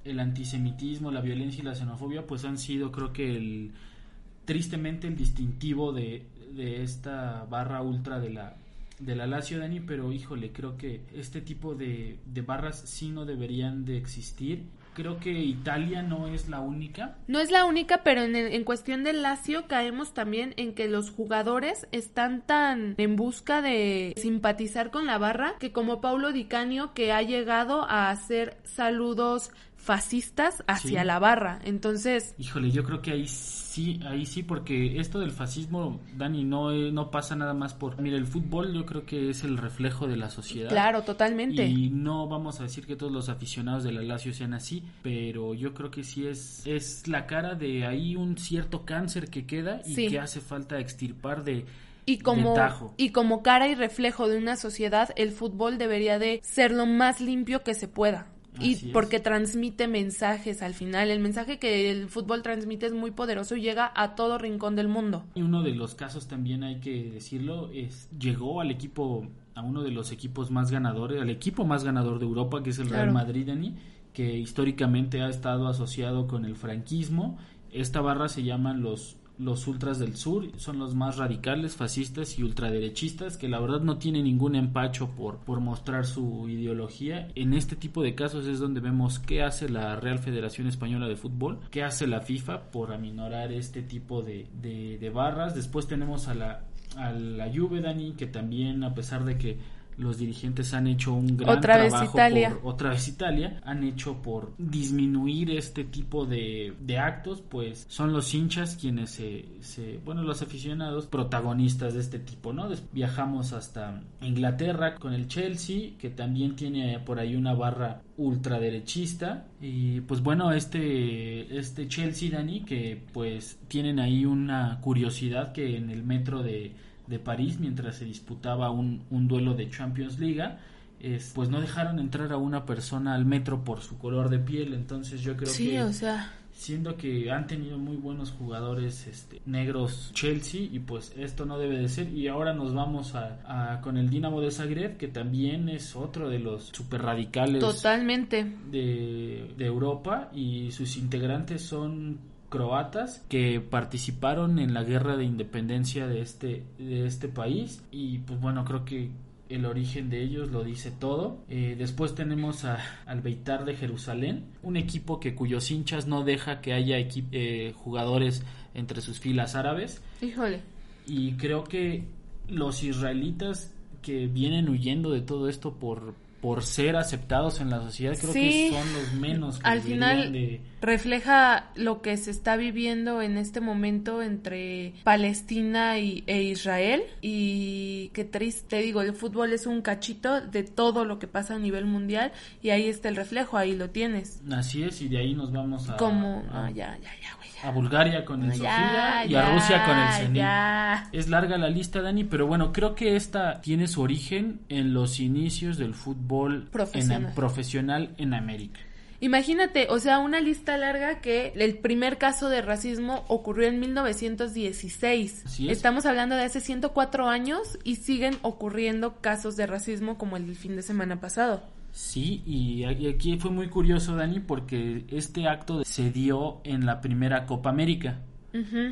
[SPEAKER 2] el antisemitismo, la violencia y la xenofobia, pues han sido, creo que el tristemente el distintivo de, de esta barra ultra de la de la Lazio Dani, pero híjole, creo que este tipo de, de barras sí no deberían de existir creo que Italia no es la única.
[SPEAKER 1] No es la única, pero en, en, cuestión del Lazio caemos también en que los jugadores están tan en busca de simpatizar con la barra que como Paulo Di Canio que ha llegado a hacer saludos fascistas hacia la barra. Entonces,
[SPEAKER 2] híjole, yo creo que ahí sí, ahí sí porque esto del fascismo, Dani, no no pasa nada más por, mira, el fútbol yo creo que es el reflejo de la sociedad.
[SPEAKER 1] Claro, totalmente.
[SPEAKER 2] Y no vamos a decir que todos los aficionados de la Lazio sean así, pero yo creo que sí es es la cara de ahí un cierto cáncer que queda y que hace falta extirpar de
[SPEAKER 1] y como, y como cara y reflejo de una sociedad, el fútbol debería de ser lo más limpio que se pueda y porque transmite mensajes al final. El mensaje que el fútbol transmite es muy poderoso y llega a todo rincón del mundo.
[SPEAKER 2] Y uno de los casos también hay que decirlo es llegó al equipo a uno de los equipos más ganadores, al equipo más ganador de Europa que es el Real Madrid, que históricamente ha estado asociado con el franquismo. Esta barra se llaman los los ultras del sur son los más radicales, fascistas y ultraderechistas que la verdad no tienen ningún empacho por, por mostrar su ideología. En este tipo de casos es donde vemos qué hace la Real Federación Española de Fútbol, qué hace la FIFA por aminorar este tipo de, de, barras. Después tenemos a la, a la Juve, Dani, que también a pesar de que los dirigentes han hecho un gran
[SPEAKER 1] otra
[SPEAKER 2] trabajo
[SPEAKER 1] vez Italia.
[SPEAKER 2] por otra vez Italia han hecho por disminuir este tipo de, de actos pues son los hinchas quienes se, se, bueno los aficionados protagonistas de este tipo no viajamos hasta Inglaterra con el Chelsea que también tiene por ahí una barra ultraderechista y pues bueno este este Chelsea Dani que pues tienen ahí una curiosidad que en el metro de de París mientras se disputaba un, un duelo de Champions League. Es, pues no dejaron entrar a una persona al metro por su color de piel, entonces yo creo
[SPEAKER 1] sí,
[SPEAKER 2] que
[SPEAKER 1] o sea
[SPEAKER 2] siendo que han tenido muy buenos jugadores este, negros Chelsea y pues esto no debe de ser y ahora nos vamos a, con el Dinamo de Zagreb que también es otro de los super radicales
[SPEAKER 1] totalmente
[SPEAKER 2] de, de Europa y sus integrantes son croatas que participaron en la guerra de independencia de este, de este país y pues bueno creo que el origen de ellos lo dice todo. Eh, después tenemos a, al Beitar de Jerusalén, un equipo que cuyos hinchas no deja que haya eh, jugadores entre sus filas árabes.
[SPEAKER 1] Híjole.
[SPEAKER 2] Y creo que los israelitas que vienen huyendo de todo esto por por ser aceptados en la sociedad, creo
[SPEAKER 1] Sí.
[SPEAKER 2] que son los menos que
[SPEAKER 1] Al final
[SPEAKER 2] de-
[SPEAKER 1] refleja lo que se está viviendo en este momento entre Palestina y, e Israel y qué triste, te digo, el fútbol es un cachito de todo lo que pasa a nivel mundial y ahí está el reflejo, ahí lo tienes.
[SPEAKER 2] Así es, y de ahí nos vamos a,
[SPEAKER 1] Como,
[SPEAKER 2] a,
[SPEAKER 1] ah, ya, ya, ya.
[SPEAKER 2] A Bulgaria con el Sofía y a Rusia con el Zenit. Es larga la lista, Dani, pero bueno, creo que esta tiene su origen en los inicios del fútbol
[SPEAKER 1] Profesional.
[SPEAKER 2] En, profesional en América.
[SPEAKER 1] Imagínate, o sea, una lista larga que el primer caso de racismo ocurrió en 1916.
[SPEAKER 2] Así es.
[SPEAKER 1] Estamos hablando de hace 104 años y siguen ocurriendo casos de racismo como el del fin de semana pasado.
[SPEAKER 2] Sí, y aquí fue muy curioso, Dani, porque este acto se dio en la primera Copa América.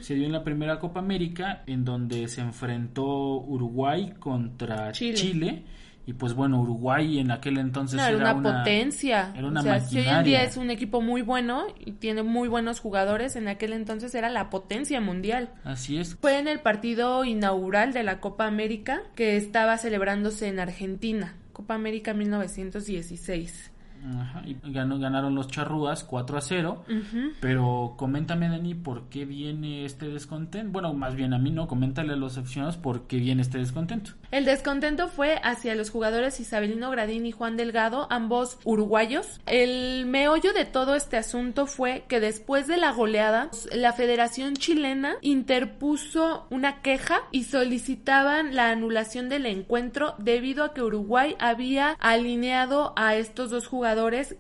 [SPEAKER 2] Se dio en la primera Copa América, en donde se enfrentó Uruguay contra
[SPEAKER 1] Chile.
[SPEAKER 2] Chile. Y pues bueno, Uruguay en aquel entonces
[SPEAKER 1] No, era una,
[SPEAKER 2] una
[SPEAKER 1] potencia.
[SPEAKER 2] Era una
[SPEAKER 1] o sea, si hoy en día es un equipo muy bueno y tiene muy buenos jugadores, en aquel entonces era la potencia mundial.
[SPEAKER 2] Así es.
[SPEAKER 1] Fue en el partido inaugural de la Copa América que estaba celebrándose en Argentina. Copa América 1916.
[SPEAKER 2] Ajá, y ganó, ganaron los charrúas 4 a 0.
[SPEAKER 1] Ujú.
[SPEAKER 2] Pero coméntame, Dani, ¿por qué viene este descontento? Bueno, más bien a mí no, coméntale a los aficionados por qué viene este descontento.
[SPEAKER 1] El descontento fue hacia los jugadores Isabelino Gradín y Juan Delgado, ambos uruguayos. El meollo de todo este asunto fue que después de la goleada, la Federación Chilena interpuso una queja y solicitaban la anulación del encuentro debido a que Uruguay había alineado a estos dos jugadores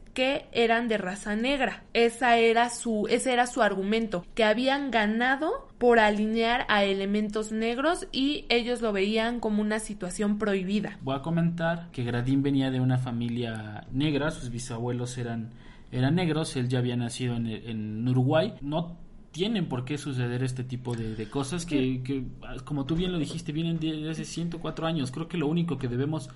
[SPEAKER 1] eran de raza negra. Esa era su, ese era su argumento, que habían ganado por alinear a elementos negros y ellos lo veían como una situación prohibida.
[SPEAKER 2] Voy a comentar que Gradín venía de una familia negra, sus bisabuelos eran, eran negros, él ya había nacido en, en Uruguay. No tienen por qué suceder este tipo de, de cosas que, que, como tú bien lo dijiste, vienen de, de hace 104 años. Creo que lo único que debemos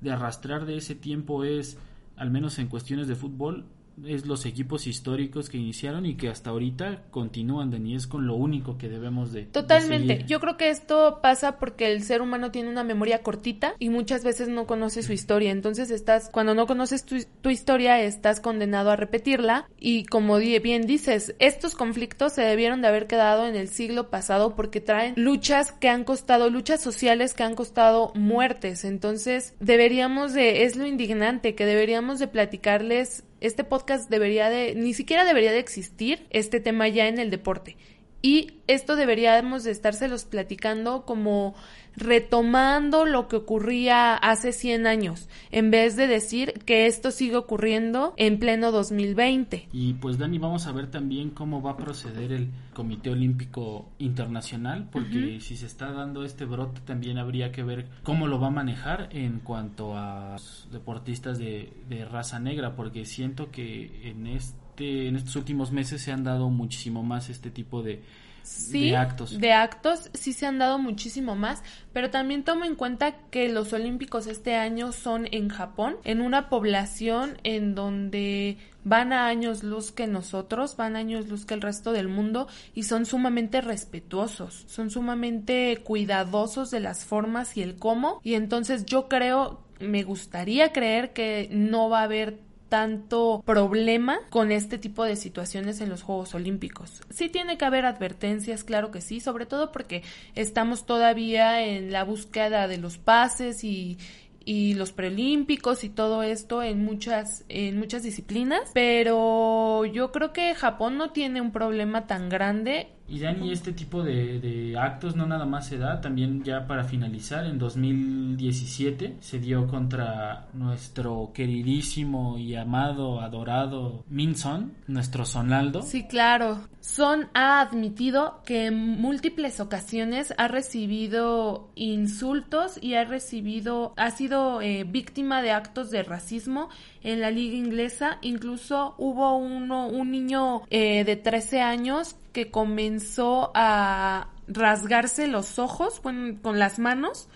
[SPEAKER 2] de arrastrar de ese tiempo es, al menos en cuestiones de fútbol, es los equipos históricos que iniciaron y que hasta ahorita continúan, Dani, es con lo único que debemos de...
[SPEAKER 1] Totalmente. Yo creo que esto pasa porque el ser humano tiene una memoria cortita y muchas veces no conoce su historia. Entonces estás, cuando no conoces tu, tu historia, estás condenado a repetirla. Y como bien dices, estos conflictos se debieron de haber quedado en el siglo pasado porque traen luchas que han costado, luchas sociales que han costado muertes. Entonces deberíamos de, es lo indignante, que deberíamos de platicarles este podcast debería de, ni siquiera debería de existir este tema ya en el deporte. Y esto deberíamos de estárselos platicando como retomando lo que ocurría hace 100 años, en vez de decir que esto sigue ocurriendo en pleno 2020.
[SPEAKER 2] Y pues Dani, vamos a ver también cómo va a proceder el Comité Olímpico Internacional, porque si se está dando este brote también habría que ver cómo lo va a manejar en cuanto a los deportistas de, de raza negra, porque siento que en este en estos últimos meses se han dado muchísimo más este tipo de,
[SPEAKER 1] Sí,
[SPEAKER 2] de actos.
[SPEAKER 1] de actos sí se han dado muchísimo más, pero también tomo en cuenta que los Olímpicos este año son en Japón, en una población en donde van a años luz que nosotros, van a años luz que el resto del mundo y son sumamente respetuosos, son sumamente cuidadosos de las formas y el cómo y entonces yo creo, me gustaría creer que no va a haber tanto problema con este tipo de situaciones en los Juegos Olímpicos. Sí tiene que haber advertencias, claro que sí, sobre todo porque estamos todavía en la búsqueda de los pases y y los preolímpicos y todo esto en muchas en muchas disciplinas, pero yo creo que Japón no tiene un problema tan grande
[SPEAKER 2] Y Dani, este tipo de, de actos no nada más se da, también ya para finalizar, en 2017 se dio contra nuestro queridísimo y amado, adorado Minson, nuestro Sonaldo.
[SPEAKER 1] Sí, claro. Son ha admitido que en múltiples ocasiones ha recibido insultos y ha recibido, ha sido eh, víctima de actos de racismo en la liga inglesa. Incluso hubo uno, un niño eh, de 13 años que comenzó a rasgarse los ojos con las manos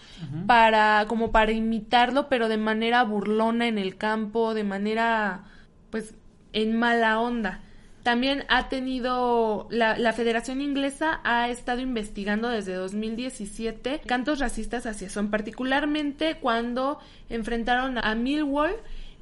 [SPEAKER 1] para como para imitarlo pero de manera burlona en el campo de manera pues en mala onda. También ha tenido, la, la Federación Inglesa ha estado investigando desde 2017 cantos racistas hacia Son, particularmente cuando enfrentaron a Millwall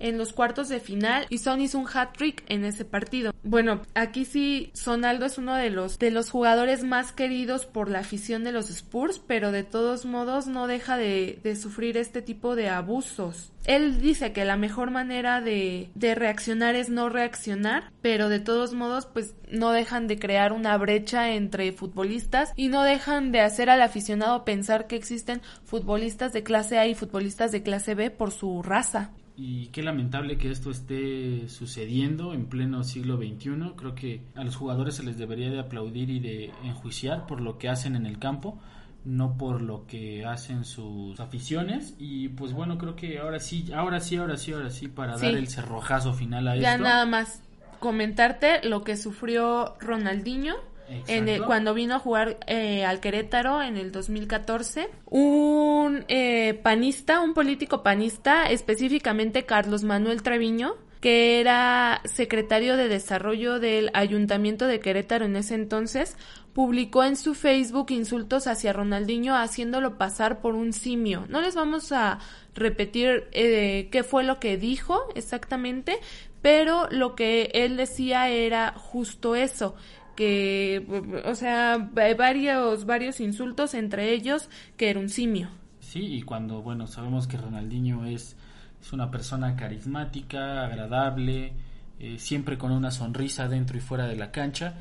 [SPEAKER 1] en los cuartos de final y Son hizo un hat-trick en ese partido. Bueno, aquí sí Sonaldo es uno de los de los jugadores más queridos por la afición de los Spurs, pero de todos modos no deja de, de sufrir este tipo de abusos. Él dice que la mejor manera de, de reaccionar es no reaccionar, pero de todos modos pues no dejan de crear una brecha entre futbolistas y no dejan de hacer al aficionado pensar que existen futbolistas de clase A y futbolistas de clase B por su raza
[SPEAKER 2] y qué lamentable que esto esté sucediendo en pleno siglo XXI. Creo que a los jugadores se les debería de aplaudir y de enjuiciar por lo que hacen en el campo, no por lo que hacen sus aficiones. Y pues bueno, creo que ahora sí, ahora sí, ahora sí, ahora sí, para dar el cerrojazo final a esto.
[SPEAKER 1] Ya nada más comentarte lo que sufrió Ronaldinho en cuando vino a jugar eh, al Querétaro en el 2014, un eh, panista, un político panista, específicamente Carlos Manuel Treviño, que era secretario de desarrollo del Ayuntamiento de Querétaro en ese entonces, publicó en su Facebook insultos hacia Ronaldinho haciéndolo pasar por un simio. No les vamos a repetir eh, qué fue lo que dijo exactamente, pero lo que él decía era justo eso, que, o sea, varios, varios insultos, entre ellos que era un simio.
[SPEAKER 2] Sí, y cuando, bueno, sabemos que Ronaldinho es, es una persona carismática, agradable, eh, siempre con una sonrisa dentro y fuera de la cancha,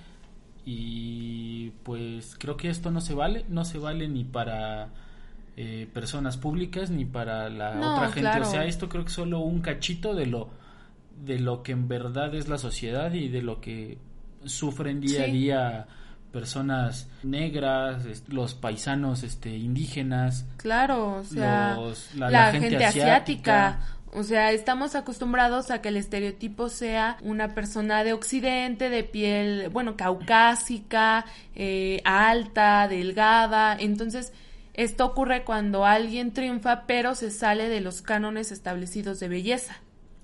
[SPEAKER 2] y pues creo que esto no se vale, no se vale ni para eh, personas públicas ni para la otra gente, o sea, esto creo que es solo un cachito de lo de lo que en verdad es la sociedad y de lo que sufren día a día personas negras, los paisanos este indígenas.
[SPEAKER 1] Claro, o sea, la, gente, asiática. O sea, estamos acostumbrados a que el estereotipo sea una persona de occidente, de piel, bueno, caucásica, eh, alta, delgada. Entonces, esto ocurre cuando alguien triunfa, pero se sale de los cánones establecidos de belleza.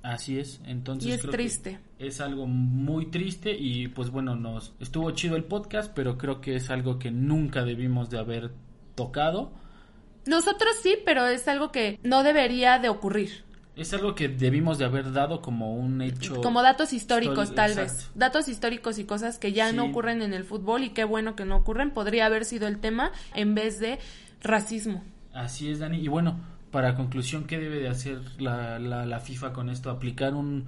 [SPEAKER 2] Así es, entonces
[SPEAKER 1] y es triste.
[SPEAKER 2] Es algo muy triste y pues bueno, nos estuvo chido el podcast, pero creo que es algo que nunca debimos de haber tocado.
[SPEAKER 1] Nosotros sí, pero es algo que no debería de ocurrir.
[SPEAKER 2] Es algo que debimos de haber dado como un hecho.
[SPEAKER 1] Como datos históricos, tal vez. Datos históricos y cosas que ya no ocurren en el fútbol y qué bueno que no ocurren. Podría haber sido el tema en vez de racismo.
[SPEAKER 2] Así es, Dani. Y bueno, para conclusión, ¿qué debe de hacer la, la, FIFA con esto? ¿Aplicar un,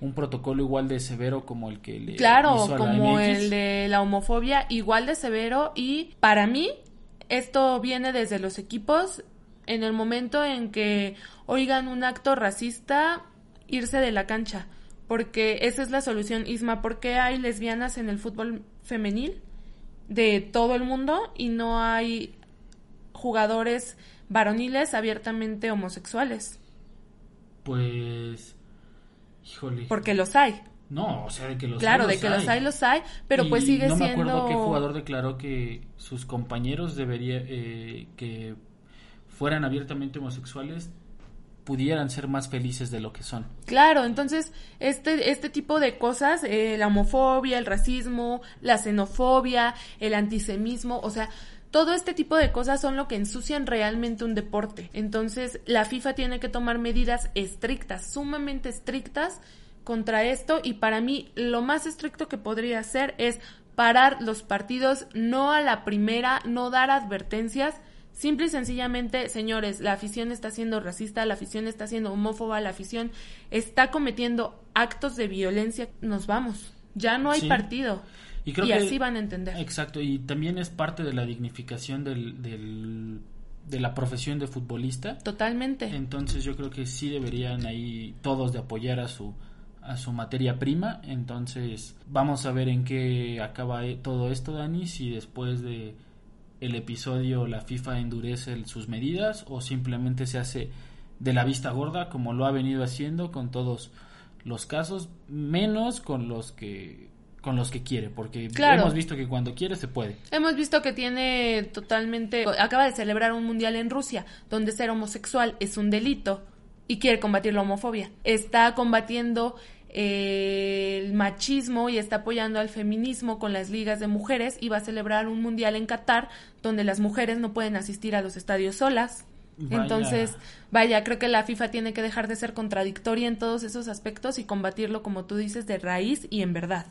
[SPEAKER 2] un, protocolo igual de severo como el que le
[SPEAKER 1] Claro, como el de la homofobia, igual de severo y para mí esto viene desde los equipos en el momento en que oigan un acto racista, irse de la cancha, porque esa es la solución, Isma, ¿por qué hay lesbianas en el fútbol femenil de todo el mundo y no hay jugadores varoniles abiertamente homosexuales.
[SPEAKER 2] Pues, híjole.
[SPEAKER 1] Porque los hay.
[SPEAKER 2] No, o sea, de que los
[SPEAKER 1] claro, hay. Claro, de que los hay, los hay, pero pues sigue siendo... No me acuerdo
[SPEAKER 2] qué jugador declaró que sus compañeros debería, eh, que fueran abiertamente homosexuales pudieran ser más felices de lo que son.
[SPEAKER 1] Claro, entonces este, este tipo de cosas, eh, la homofobia, el racismo, la xenofobia, el antisemismo, o sea, todo este tipo de cosas son lo que ensucian realmente un deporte. Entonces, la FIFA tiene que tomar medidas estrictas, sumamente estrictas contra esto y para mí lo más estricto que podría hacer es parar los partidos no a la primera, no dar advertencias, simple y sencillamente, señores, la afición está siendo racista, la afición está siendo homófoba, la afición está cometiendo actos de violencia, nos vamos. Ya no hay partido. Y, creo así van a entender.
[SPEAKER 2] Exacto, y también es parte de la dignificación del, del, de la profesión de futbolista.
[SPEAKER 1] Totalmente.
[SPEAKER 2] Entonces yo creo que sí deberían ahí todos de apoyar a su a su materia prima. Entonces vamos a ver en qué acaba e, todo esto, Dani, si después de el episodio la FIFA endurece sus medidas o simplemente se hace de la vista gorda como lo ha venido haciendo con todos los casos, menos con los que con los que quiere, porque hemos visto que cuando quiere se puede.
[SPEAKER 1] Hemos visto que tiene totalmente, acaba de celebrar un mundial en Rusia, donde ser homosexual es un delito y quiere combatir la homofobia. Está combatiendo eh, el machismo y está apoyando al feminismo con las ligas de mujeres y va a celebrar un mundial en Qatar donde las mujeres no pueden asistir a los estadios solas.
[SPEAKER 2] Vaya.
[SPEAKER 1] Entonces, vaya, creo que la FIFA tiene que dejar de ser contradictoria en todos esos aspectos y combatirlo, como tú dices, de raíz y en verdad.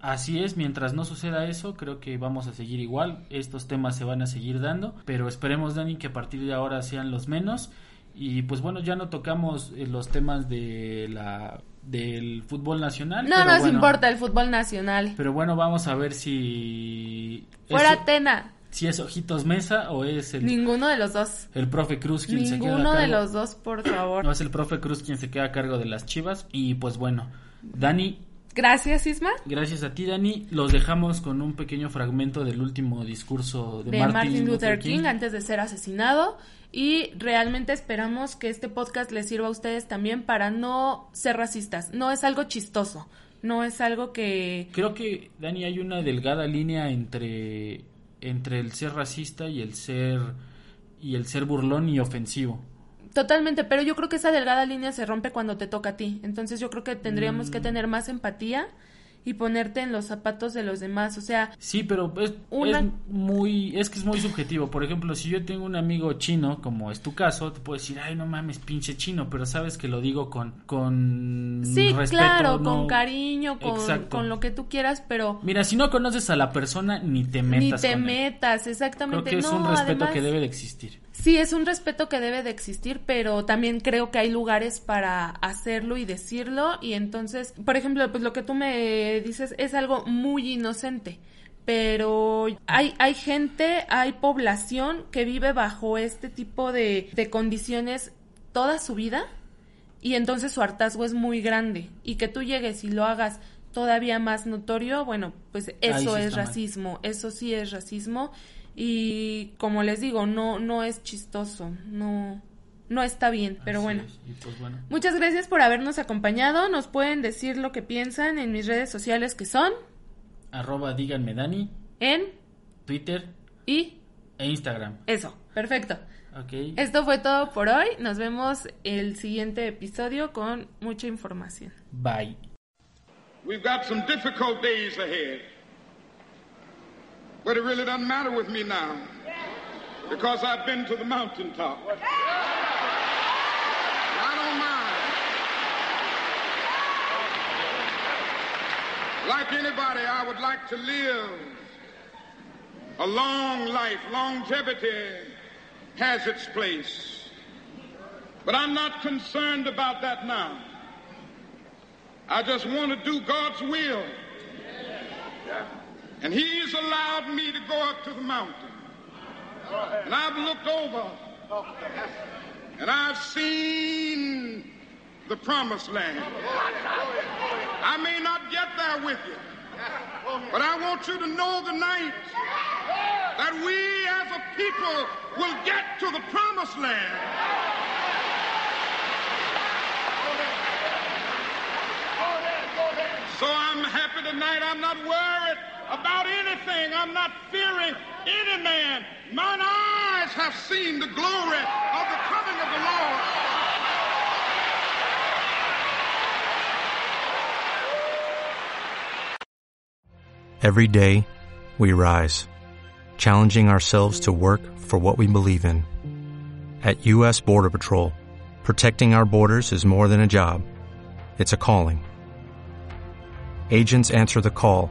[SPEAKER 2] Así es, mientras no suceda eso, creo que vamos a seguir igual. Estos temas se van a seguir dando, pero esperemos, Dani, que a partir de ahora sean los menos. Y pues bueno, ya no tocamos eh, los temas de la del fútbol nacional.
[SPEAKER 1] No
[SPEAKER 2] pero
[SPEAKER 1] nos
[SPEAKER 2] bueno,
[SPEAKER 1] importa el fútbol nacional.
[SPEAKER 2] Pero bueno, vamos a ver si
[SPEAKER 1] Fuera
[SPEAKER 2] es,
[SPEAKER 1] Atena.
[SPEAKER 2] si es Ojitos Mesa o es el,
[SPEAKER 1] Ninguno de los dos.
[SPEAKER 2] el profe Cruz quien se queda
[SPEAKER 1] Ninguno de los dos, por favor.
[SPEAKER 2] No es el profe Cruz quien se queda a cargo de las Chivas y pues bueno, Dani,
[SPEAKER 1] Gracias, Isma.
[SPEAKER 2] gracias a ti Dani, los dejamos con un pequeño fragmento del último discurso de,
[SPEAKER 1] de Martin, Luther King, antes de ser asesinado y realmente esperamos que este podcast les sirva a ustedes también para no ser racistas. No es algo chistoso, no es algo que...
[SPEAKER 2] Creo que Dani hay una delgada línea entre entre el ser racista y el ser y el ser burlón y ofensivo.
[SPEAKER 1] Totalmente, pero yo creo que esa delgada línea se rompe cuando te toca a ti. Entonces yo creo que tendríamos
[SPEAKER 2] Mm.
[SPEAKER 1] que tener más empatía y ponerte en los zapatos de los demás. O sea,
[SPEAKER 2] Sí, pero es,
[SPEAKER 1] Una-
[SPEAKER 2] es muy, es que es muy subjetivo. Por ejemplo, si yo tengo un amigo chino, como es tu caso, te puedo decir, ay, no mames, pinche chino, pero sabes que lo digo con, con
[SPEAKER 1] sí,
[SPEAKER 2] respeto.
[SPEAKER 1] claro,
[SPEAKER 2] no-
[SPEAKER 1] con cariño, con, con lo que tú quieras, pero
[SPEAKER 2] Mira, si no conoces a la persona, ni te metas
[SPEAKER 1] ni te
[SPEAKER 2] con él.
[SPEAKER 1] metas,
[SPEAKER 2] Creo
[SPEAKER 1] exactamente.
[SPEAKER 2] que es
[SPEAKER 1] no,
[SPEAKER 2] un respeto
[SPEAKER 1] además-
[SPEAKER 2] que debe de existir.
[SPEAKER 1] Sí, es un respeto que debe de existir, pero también creo que hay lugares para hacerlo y decirlo. Y entonces, por ejemplo, pues lo que tú me dices es algo muy inocente. Pero hay, hay gente, hay población que vive bajo este tipo de, de condiciones toda su vida y entonces su hartazgo es muy grande. Y que tú llegues y lo hagas todavía más notorio, bueno, pues eso
[SPEAKER 2] sí
[SPEAKER 1] es
[SPEAKER 2] mal.
[SPEAKER 1] racismo, eso sí es racismo. Y como les digo, no, no es chistoso, no, no está bien, pero
[SPEAKER 2] Así
[SPEAKER 1] bueno.
[SPEAKER 2] es, y pues bueno.
[SPEAKER 1] Muchas gracias por habernos acompañado. Nos pueden decir lo que piensan en mis redes sociales que son
[SPEAKER 2] Arroba díganme Dani,
[SPEAKER 1] en
[SPEAKER 2] Twitter
[SPEAKER 1] y
[SPEAKER 2] e Instagram.
[SPEAKER 1] eso. Perfecto.
[SPEAKER 2] Ok.
[SPEAKER 1] Esto fue todo por hoy. Nos vemos el siguiente episodio con mucha información.
[SPEAKER 2] Bye.
[SPEAKER 4] We've got some difficult days ahead. But it really doesn't matter with me now because I've been to the mountaintop. I don't mind. Like anybody, I would like to live a long life. Longevity has its place. But I'm not concerned about that now. I just want to do God's will. And He's allowed me to go up to the mountain. And I've looked over and I've seen the promised land. I may not get there with you, but I want you to know tonight that we as a people will get to the promised land. So I'm happy tonight. I'm not worried about anything. I'm not fearing any man. Mine eyes have seen the glory of the coming of the Lord.
[SPEAKER 5] Every day, we rise, challenging ourselves to work for what we believe in. At U.S. Border Patrol, protecting our borders is more than a job, it's a calling. Agents answer the call,